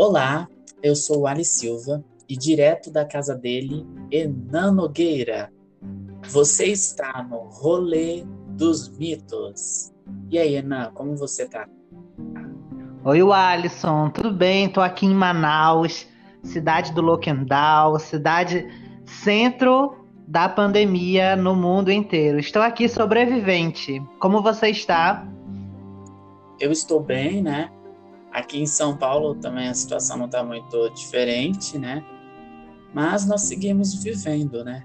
Olá, eu sou o Ali Silva e direto da casa dele, Enan Nogueira. Você está no Rolê dos Mitos. E aí, Enan, como você tá? Oi, Alisson, tudo bem? Tô aqui em Manaus, cidade do Loquendal, cidade centro da pandemia no mundo inteiro. Estou aqui sobrevivente. Como você está? Eu estou bem, né? Aqui em São Paulo também a situação não está muito diferente, né? Mas nós seguimos vivendo, né?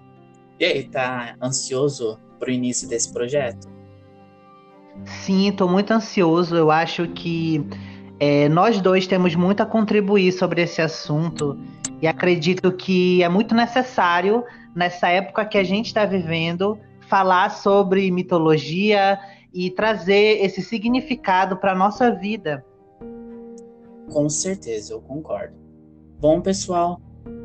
E aí, tá ansioso para o início desse projeto? Sim, estou muito ansioso. Eu acho que é, nós dois temos muito a contribuir sobre esse assunto e acredito que é muito necessário, nessa época que a gente está vivendo, falar sobre mitologia e trazer esse significado para nossa vida. Com certeza, eu concordo. Bom, pessoal,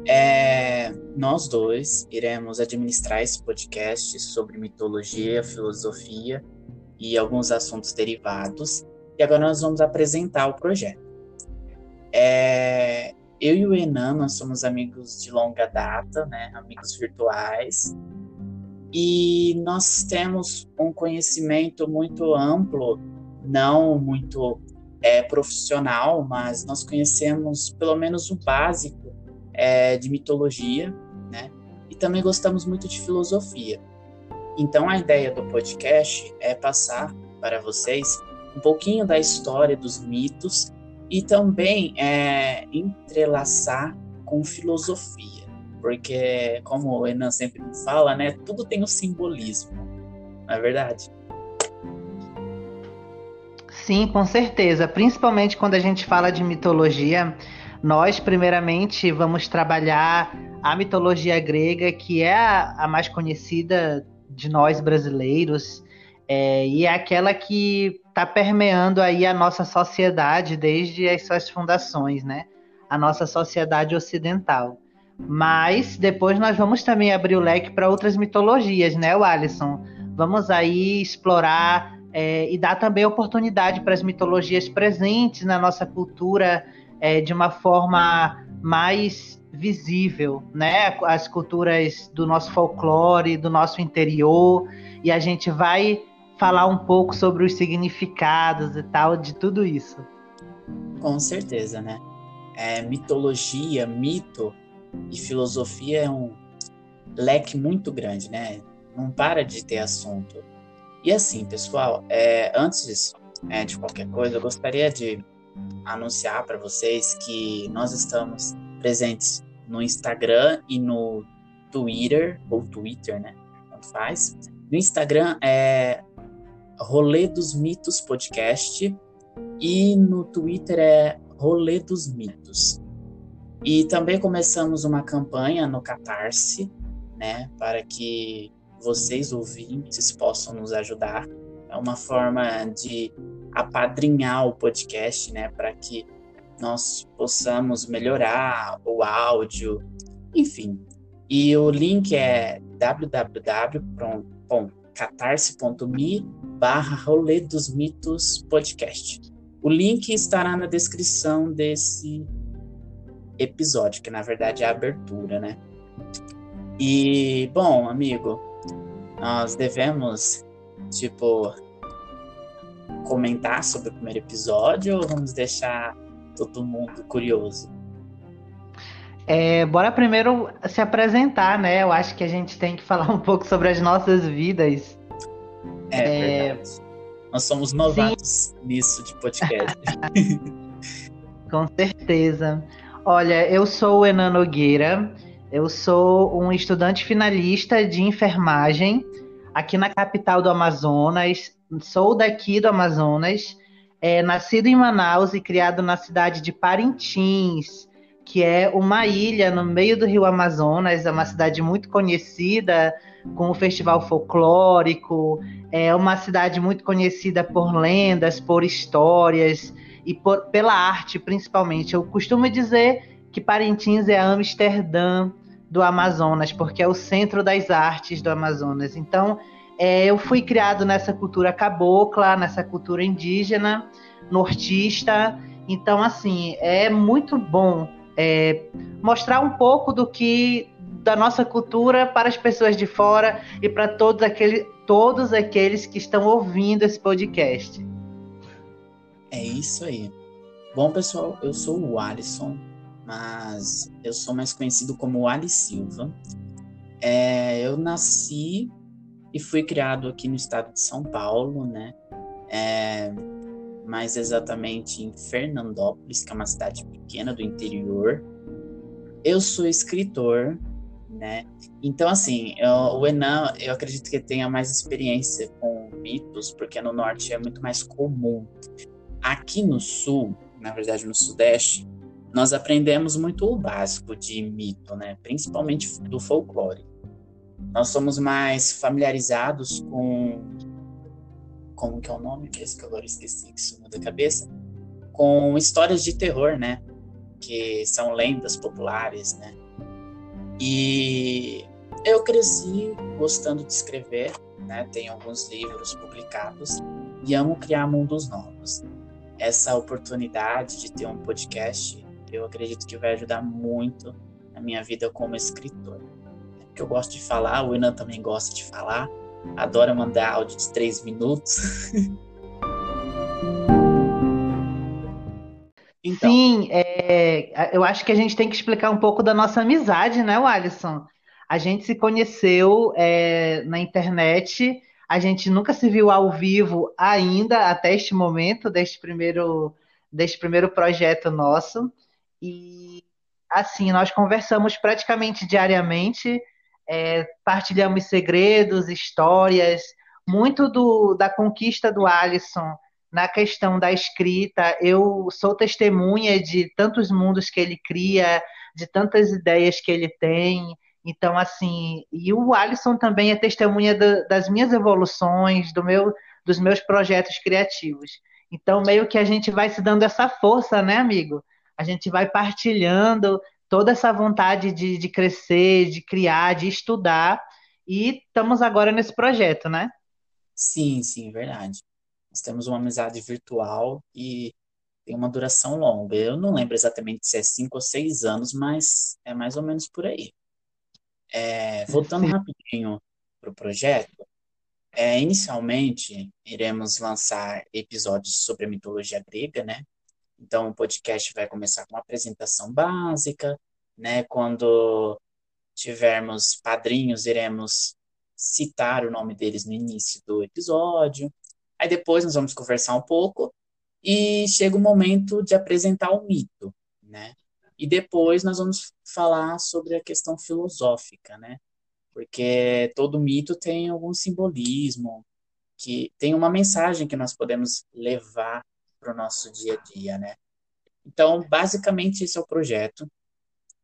é, nós dois iremos administrar esse podcast sobre mitologia, filosofia e alguns assuntos derivados. E agora nós vamos apresentar o projeto. É, eu e o Enan, nós somos amigos de longa data, né? Amigos virtuais. E nós temos um conhecimento muito amplo, não muito é, profissional, mas nós conhecemos pelo menos o básico é, de mitologia, né? E também gostamos muito de filosofia. Então a ideia do podcast é passar para vocês um pouquinho da história dos mitos e também é, entrelaçar com filosofia, porque como o Enan sempre fala, né, tudo tem um simbolismo, não é verdade? Sim, com certeza. Principalmente quando a gente fala de mitologia, nós, primeiramente, vamos trabalhar a mitologia grega, que é a, mais conhecida de nós brasileiros, é, e é aquela que está permeando aí a nossa sociedade desde as suas fundações, né? A nossa sociedade ocidental. Mas depois nós vamos também abrir o leque para outras mitologias, né, Alisson? Vamos aí explorar é, e dá também oportunidade para as mitologias presentes na nossa cultura é, de uma forma mais visível, né? As culturas do nosso folclore, do nosso interior, e a gente vai falar um pouco sobre os significados e tal de tudo isso. Com certeza, né? É, mitologia, mito e filosofia é um leque muito grande, né? Não para de ter assunto. E assim, pessoal, é, antes é, de qualquer coisa, eu gostaria de anunciar para vocês que nós estamos presentes no Instagram e no Twitter, ou Twitter, né? Tanto faz. No Instagram é Rolê dos Mitos Podcast e no Twitter é Rolê dos Mitos. E também começamos uma campanha no Catarse, né, para que vocês ouvintes possam nos ajudar. É uma forma de apadrinhar o podcast, né, para que nós possamos melhorar o áudio, enfim. E o link é www.catarse.me barra rolê dos mitos podcast. O link estará na descrição desse episódio, que na verdade é a abertura, né? E, bom, amigo, nós devemos, tipo, comentar sobre o primeiro episódio ou vamos deixar todo mundo curioso? É, bora primeiro se apresentar, né? Eu acho que a gente tem que falar um pouco sobre as nossas vidas. É, é... verdade. Nós somos novatos Sim. nisso de podcast. Com certeza. Olha, eu sou o Enan Nogueira, eu sou um estudante finalista de enfermagem aqui na capital do Amazonas. Sou daqui do Amazonas, é, nascido em Manaus e criado na cidade de Parintins, que é uma ilha no meio do rio Amazonas. É uma cidade muito conhecida com o festival folclórico. É uma cidade muito conhecida por lendas, por histórias e por, pela arte, principalmente. Eu costumo dizer que Parintins é Amsterdã do Amazonas, porque é o centro das artes do Amazonas. Então, é, eu fui criado nessa cultura cabocla, nessa cultura indígena, nortista, Então, assim, é muito bom é, mostrar um pouco do que da nossa cultura para as pessoas de fora e para todos, aquele, todos aqueles que estão ouvindo esse podcast. É isso aí. Bom, pessoal, eu sou o Alisson, mas eu sou mais conhecido como Ali Silva. É, eu nasci e fui criado aqui no estado de São Paulo, né? É, mais exatamente em Fernandópolis, que é uma cidade pequena do interior. Eu sou escritor, né? Então, assim, eu, o Enan, eu acredito que tenha mais experiência com mitos, porque no norte é muito mais comum. Aqui no sul, na verdade no sudeste, nós aprendemos muito o básico de mito, né? Principalmente do folclore. Nós somos mais familiarizados com como que é o nome mesmo que agora esqueci que sumiu da cabeça, com histórias de terror, né? Que são lendas populares, né? E eu cresci gostando de escrever, né? Tenho alguns livros publicados e amo criar mundos novos. Essa oportunidade de ter um podcast, eu acredito que vai ajudar muito na minha vida como escritor. Porque eu gosto de falar, o Inan também gosta de falar, adora mandar áudio de três minutos. Então. Sim, é, eu acho que a gente tem que explicar um pouco da nossa amizade, né, Alisson? A gente se conheceu é, na internet, a gente nunca se viu ao vivo ainda, até este momento, deste primeiro, deste primeiro projeto nosso. E, assim, nós conversamos praticamente diariamente, é, partilhamos segredos, histórias, muito do, da conquista do Alisson na questão da escrita, eu sou testemunha de tantos mundos que ele cria, de tantas ideias que ele tem. Então, assim, e o Alisson também é testemunha das minhas evoluções, do meu, dos meus projetos criativos. Então, meio que a gente vai se dando essa força, né, amigo? A gente vai partilhando toda essa vontade de, de crescer, de criar, de estudar. E estamos agora nesse projeto, né? Sim, sim, verdade. Nós temos uma amizade virtual e tem uma duração longa. Eu não lembro exatamente se é cinco ou seis anos, mas é mais ou menos por aí. É, voltando rapidinho para o projeto, é, inicialmente iremos lançar episódios sobre a mitologia grega, né? Então o podcast vai começar com uma apresentação básica, né? Quando tivermos padrinhos, iremos citar o nome deles no início do episódio. Aí depois nós vamos conversar um pouco e chega o momento de apresentar o mito, né? E depois nós vamos falar sobre a questão filosófica, né? Porque todo mito tem algum simbolismo, que tem uma mensagem que nós podemos levar para o nosso dia a dia, né? Então, basicamente, esse é o projeto.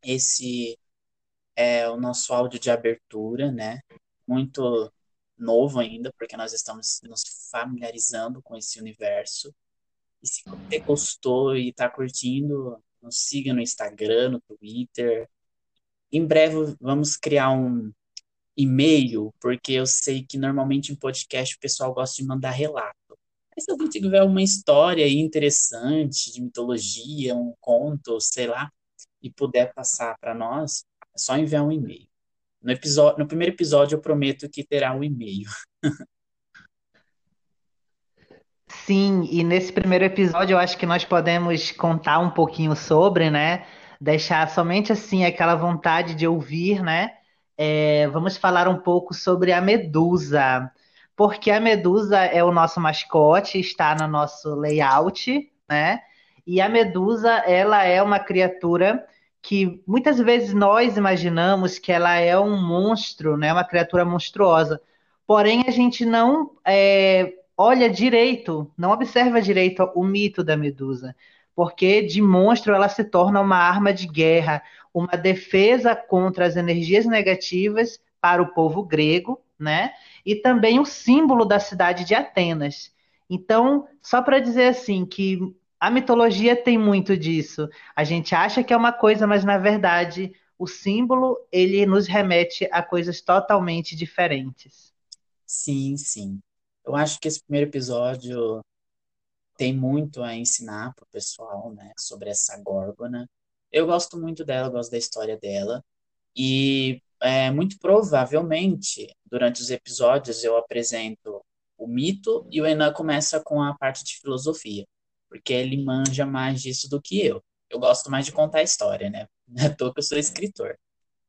Esse é o nosso áudio de abertura, né? Muito novo ainda, porque nós estamos nos familiarizando com esse universo. E se você gostou e está curtindo, nos siga no Instagram, no Twitter. Em breve vamos criar um e-mail, porque eu sei que normalmente em podcast o pessoal gosta de mandar relato. Mas se alguém tiver uma história interessante de mitologia, um conto, sei lá, e puder passar para nós, é só enviar um e-mail. No, episódio, no primeiro episódio eu prometo que terá um e-mail. Sim, e nesse primeiro episódio eu acho que nós podemos contar um pouquinho sobre, né? Deixar somente assim aquela vontade de ouvir, né? É, vamos falar um pouco sobre a Medusa, porque a Medusa é o nosso mascote, está no nosso layout, né? E a Medusa, ela é uma criatura que muitas vezes nós imaginamos que ela é um monstro, né, uma criatura monstruosa. Porém, a gente não é, olha direito, não observa direito o mito da Medusa, porque de monstro ela se torna uma arma de guerra, uma defesa contra as energias negativas para o povo grego, né? E também o símbolo da cidade de Atenas. Então, só para dizer assim que a mitologia tem muito disso. A gente acha que é uma coisa, mas na verdade o símbolo ele nos remete a coisas totalmente diferentes. Sim, sim. Eu acho que esse primeiro episódio tem muito a ensinar pro pessoal, né, sobre essa Górgona. Eu gosto muito dela, gosto da história dela. E é, muito provavelmente, durante os episódios, eu apresento o mito e o Enan começa com a parte de filosofia, porque ele manja mais disso do que eu. Eu gosto mais de contar história, né? Não é à toa que eu sou escritor.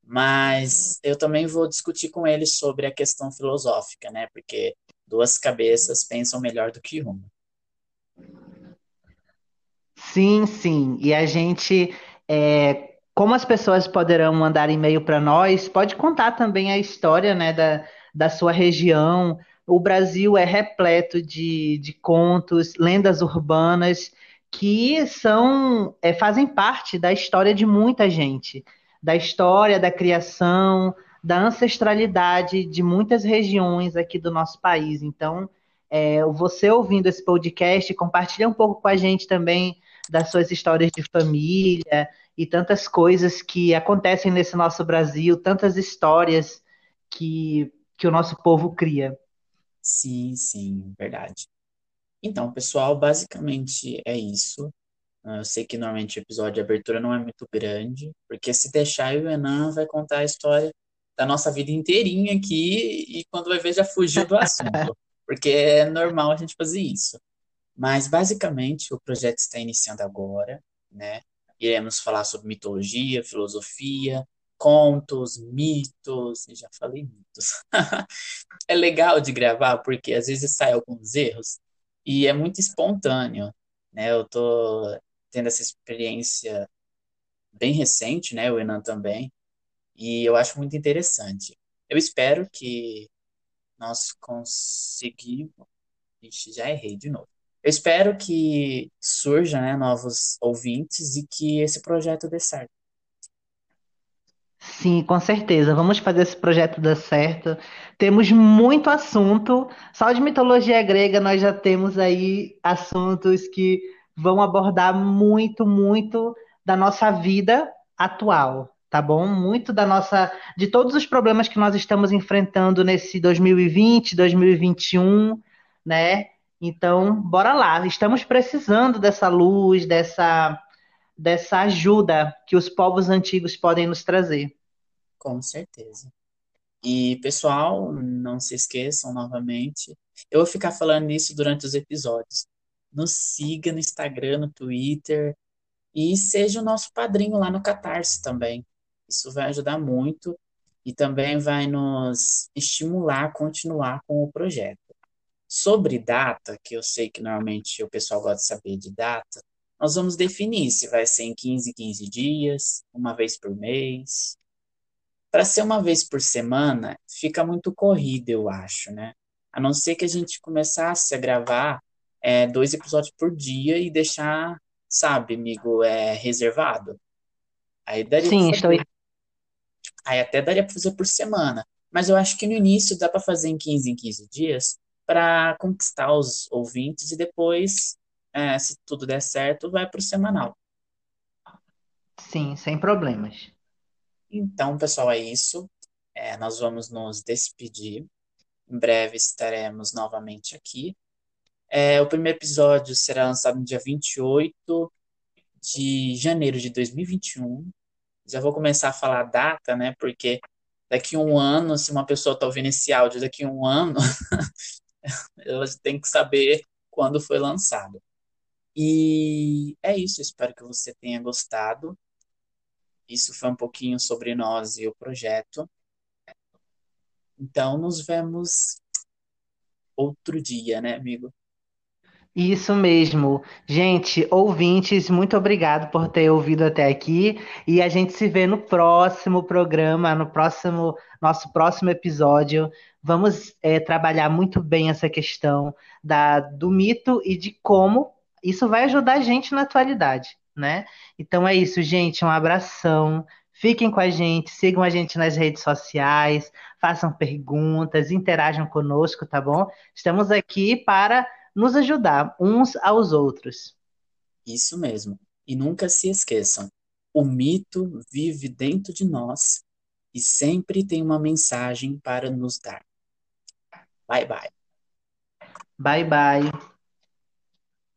Mas eu também vou discutir com ele sobre a questão filosófica, né? Porque duas cabeças pensam melhor do que uma. Sim, sim. E a gente, é, como as pessoas poderão mandar e-mail para nós, pode contar também a história, né, da, da sua região. O Brasil é repleto de, de contos, lendas urbanas que são, é, fazem parte da história de muita gente, da história da criação, da ancestralidade de muitas regiões aqui do nosso país. Então, é, você ouvindo esse podcast, compartilha um pouco com a gente também das suas histórias de família e tantas coisas que acontecem nesse nosso Brasil, tantas histórias que, que o nosso povo cria. Sim, sim, verdade. Então, pessoal, basicamente é isso. Ah, eu sei que normalmente o episódio de abertura não é muito grande, porque se deixar, o Enan vai contar a história da nossa vida inteirinha aqui e quando vai ver já fugiu do assunto, porque é normal a gente fazer isso. Mas basicamente o projeto está iniciando agora, né? Iremos falar sobre mitologia, filosofia, contos, mitos, e já falei mitos. é legal de gravar porque às vezes sai alguns erros e é muito espontâneo, né? Eu tô tendo essa experiência bem recente, né? O Enan também, e eu acho muito interessante. Eu espero que nós conseguimos. Ixi, já errei de novo. Eu espero que surjam né, novos ouvintes e que esse projeto dê certo. Sim, com certeza. Vamos fazer esse projeto dar certo. Temos muito assunto. Só de mitologia grega nós já temos aí assuntos que vão abordar muito, muito da nossa vida atual, tá bom? Muito da nossa, de todos os problemas que nós estamos enfrentando nesse 2020, 2021, né? Então, bora lá. Estamos precisando dessa luz, dessa, dessa ajuda que os povos antigos podem nos trazer. Com certeza. E, pessoal, não se esqueçam novamente. Eu vou ficar falando isso durante os episódios. Nos siga no Instagram, no Twitter e seja o nosso padrinho lá no Catarse também. Isso vai ajudar muito e também vai nos estimular a continuar com o projeto. Sobre data, que eu sei que normalmente o pessoal gosta de saber de data, nós vamos definir se vai ser em 15, 15 dias, uma vez por mês. Para ser uma vez por semana, fica muito corrido, eu acho, né? A não ser que a gente começasse a gravar é, dois episódios por dia e deixar, sabe, amigo, é, reservado. Aí daria Sim, estou. Aí até daria para fazer por semana. Mas eu acho que no início dá para fazer em 15 em 15 dias, para conquistar os ouvintes e depois, é, se tudo der certo, vai para o semanal. Sim, sem problemas. Então, pessoal, é isso. É, nós vamos nos despedir. Em breve estaremos novamente aqui. É, o primeiro episódio será lançado no dia 28 de janeiro de 2021. Já vou começar a falar a data, né? Porque daqui a um ano, se uma pessoa está ouvindo esse áudio daqui a um ano, ela tem que saber quando foi lançado. E é isso, espero que você tenha gostado. Isso foi um pouquinho sobre nós e o projeto. Então, nos vemos outro dia, né, amigo? Isso mesmo. Gente, ouvintes, muito obrigado por ter ouvido até aqui. E a gente se vê no próximo programa, no próximo, nosso próximo episódio. Vamos é, trabalhar muito bem essa questão da, do mito e de como isso vai ajudar a gente na atualidade, né? Então é isso, gente. Um abração. Fiquem com a gente, sigam a gente nas redes sociais, façam perguntas, interajam conosco, tá bom? Estamos aqui para nos ajudar uns aos outros. Isso mesmo. E nunca se esqueçam: o mito vive dentro de nós e sempre tem uma mensagem para nos dar. Bye bye. Bye bye.